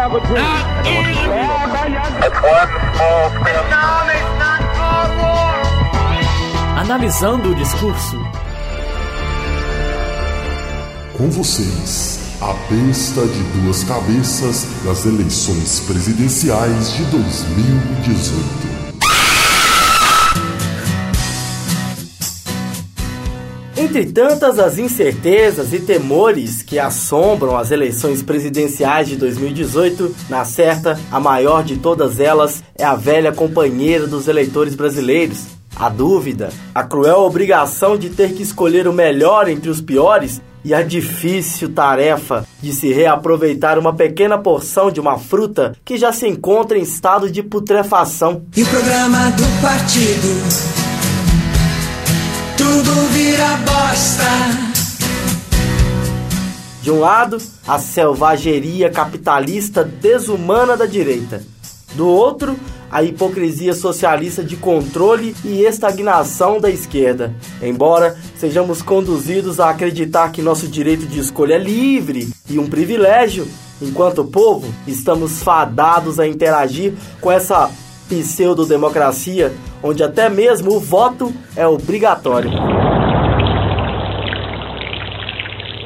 have a dream. Analisando o discurso. Com vocês, a besta de duas cabeças das eleições presidenciais de 2018. Entre tantas as incertezas e temores que assombram as eleições presidenciais de 2018, na certa, a maior de todas elas é a velha companheira dos eleitores brasileiros. A dúvida, a cruel obrigação de ter que escolher o melhor entre os piores e a difícil tarefa de se reaproveitar uma pequena porção de uma fruta que já se encontra em estado de putrefação. E o programa do partido tudo vira bosta. De um lado, a selvageria capitalista desumana da direita. Do outro, a hipocrisia socialista de controle e estagnação da esquerda. Embora sejamos conduzidos a acreditar que nosso direito de escolha é livre e um privilégio, enquanto povo, estamos fadados a interagir com essa pseudo-democracia onde até mesmo o voto é obrigatório.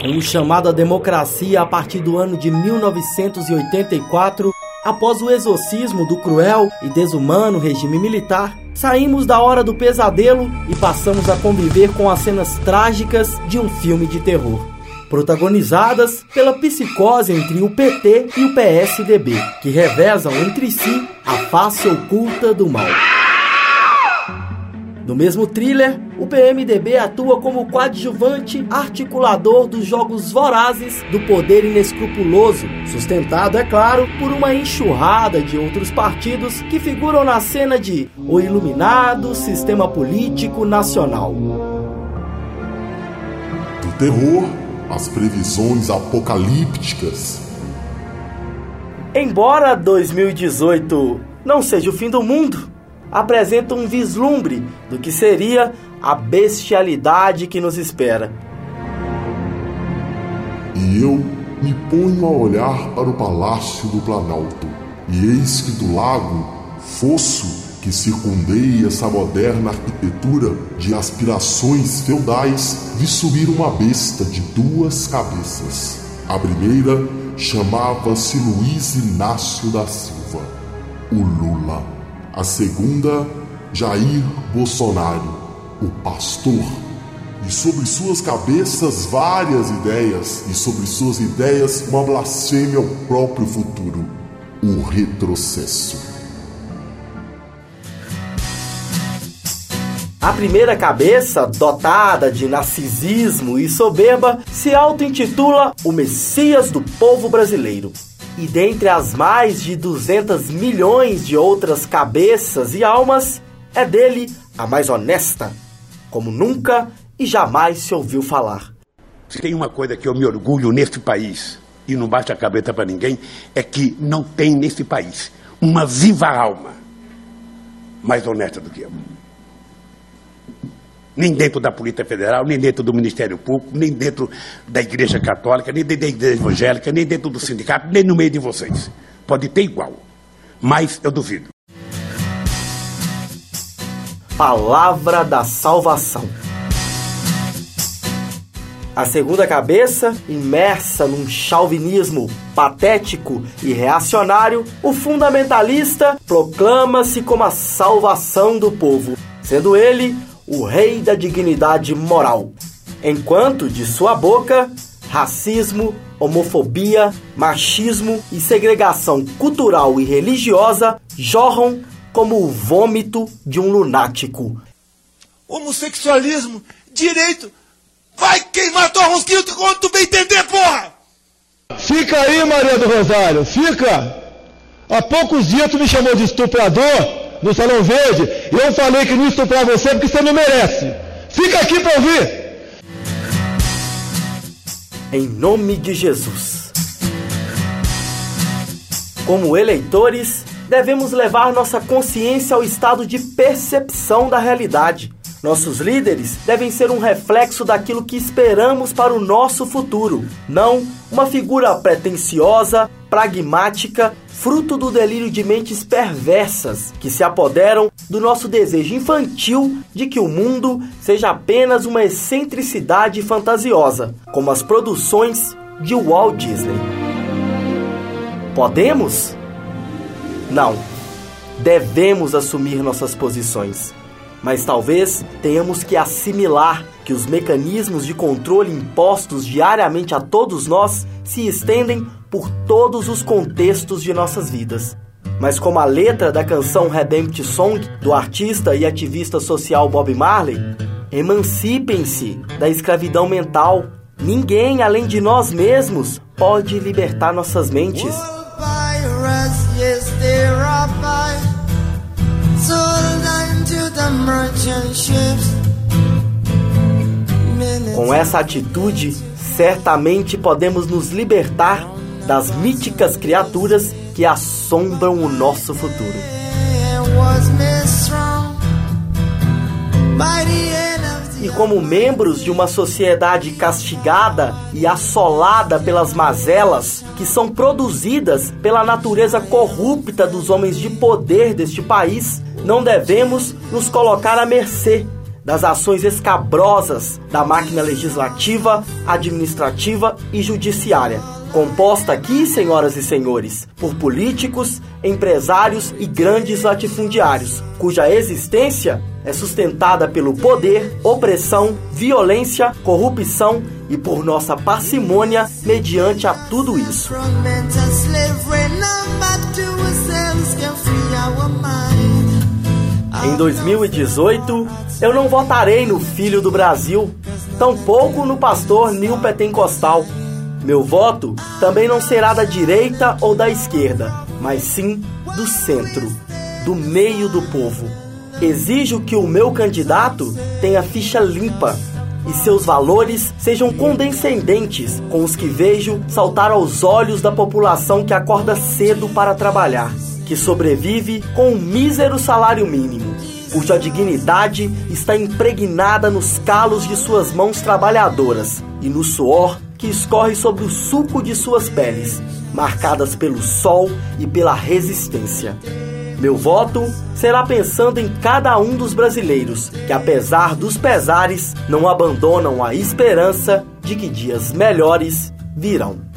O chamado a democracia a partir do ano de 1984, após o exorcismo do cruel e desumano regime militar, saímos da hora do pesadelo e passamos a conviver com as cenas trágicas de um filme de terror. Protagonizadas pela psicose entre o PT e o PSDB, que revezam entre si a face oculta do mal. No mesmo thriller, o PMDB atua como coadjuvante articulador dos jogos vorazes do poder inescrupuloso, sustentado, é claro, por uma enxurrada de outros partidos que figuram na cena de O Iluminado Sistema Político Nacional. Do terror às previsões apocalípticas. Embora 2018 não seja o fim do mundo, apresenta um vislumbre do que seria a bestialidade que nos espera. E eu me ponho a olhar para o palácio do Planalto, e eis que do lago, fosso que circundeia essa moderna arquitetura de aspirações feudais, vi subir uma besta de duas cabeças. A primeira chamava-se Luiz Inácio da Silva, o Lula. A segunda, Jair Bolsonaro, o pastor. E sobre suas cabeças várias ideias, e sobre suas ideias uma blasfêmia ao próprio futuro, o retrocesso. A primeira cabeça, dotada de narcisismo e soberba, se auto-intitula o Messias do povo brasileiro. E dentre as mais de 200 milhões de outras cabeças e almas, é dele a mais honesta, como nunca e jamais se ouviu falar. Se tem uma coisa que eu me orgulho neste país, e não bate a cabeça para ninguém, é que não tem nesse país uma viva alma mais honesta do que eu. Nem dentro da Polícia Federal, nem dentro do Ministério Público, nem dentro da Igreja Católica, nem dentro da Igreja Evangélica, nem dentro do sindicato, nem no meio de vocês. Pode ter igual, mas eu duvido. Palavra da Salvação. A segunda cabeça, imersa num chauvinismo patético e reacionário, o fundamentalista proclama-se como a salvação do povo, sendo ele o rei da dignidade moral, enquanto de sua boca racismo, homofobia, machismo e segregação cultural e religiosa jorram como o vômito de um lunático. Homossexualismo, direito, vai queimar tua rosquinha quando tu bem entender, porra! Fica aí, Maria do Rosário, fica! Há poucos dias tu me chamou de estuprador no Salão Verde, e eu falei que não estuprar você porque você não merece. Fica aqui para ouvir. Em nome de Jesus. Como eleitores, devemos levar nossa consciência ao estado de percepção da realidade, Nossos líderes devem ser um reflexo daquilo que esperamos para o nosso futuro, não uma figura pretensiosa, pragmática, fruto do delírio de mentes perversas que se apoderam do nosso desejo infantil de que o mundo seja apenas uma excentricidade fantasiosa, como as produções de Walt Disney. Podemos? Não. Devemos assumir nossas posições mas talvez tenhamos que assimilar que os mecanismos de controle impostos diariamente a todos nós se estendem por todos os contextos de nossas vidas. Mas como a letra da canção Redemption Song do artista e ativista social Bob Marley, emancipem-se da escravidão mental. Ninguém além de nós mesmos pode libertar nossas mentes. Com essa atitude, certamente podemos nos libertar das míticas criaturas que assombram o nosso futuro. E como membros de uma sociedade castigada e assolada pelas mazelas que são produzidas pela natureza corrupta dos homens de poder deste país, não devemos nos colocar à mercê das ações escabrosas da máquina legislativa, administrativa e judiciária, composta aqui, senhoras e senhores, por políticos, empresários e grandes latifundiários, cuja existência é sustentada pelo poder, opressão, violência, corrupção e por nossa parcimônia mediante a tudo isso. Em 2018, eu não votarei no Filho do Brasil, tampouco no pastor Nil Pentecostal. Meu voto também não será da direita ou da esquerda, mas sim do centro, do meio do povo. Exijo que o meu candidato tenha ficha limpa e seus valores sejam condescendentes com os que vejo saltar aos olhos da população que acorda cedo para trabalhar que sobrevive com um mísero salário mínimo, cuja dignidade está impregnada nos calos de suas mãos trabalhadoras e no suor que escorre sobre o suco de suas peles, marcadas pelo sol e pela resistência. Meu voto será pensando em cada um dos brasileiros que, apesar dos pesares, não abandonam a esperança de que dias melhores virão.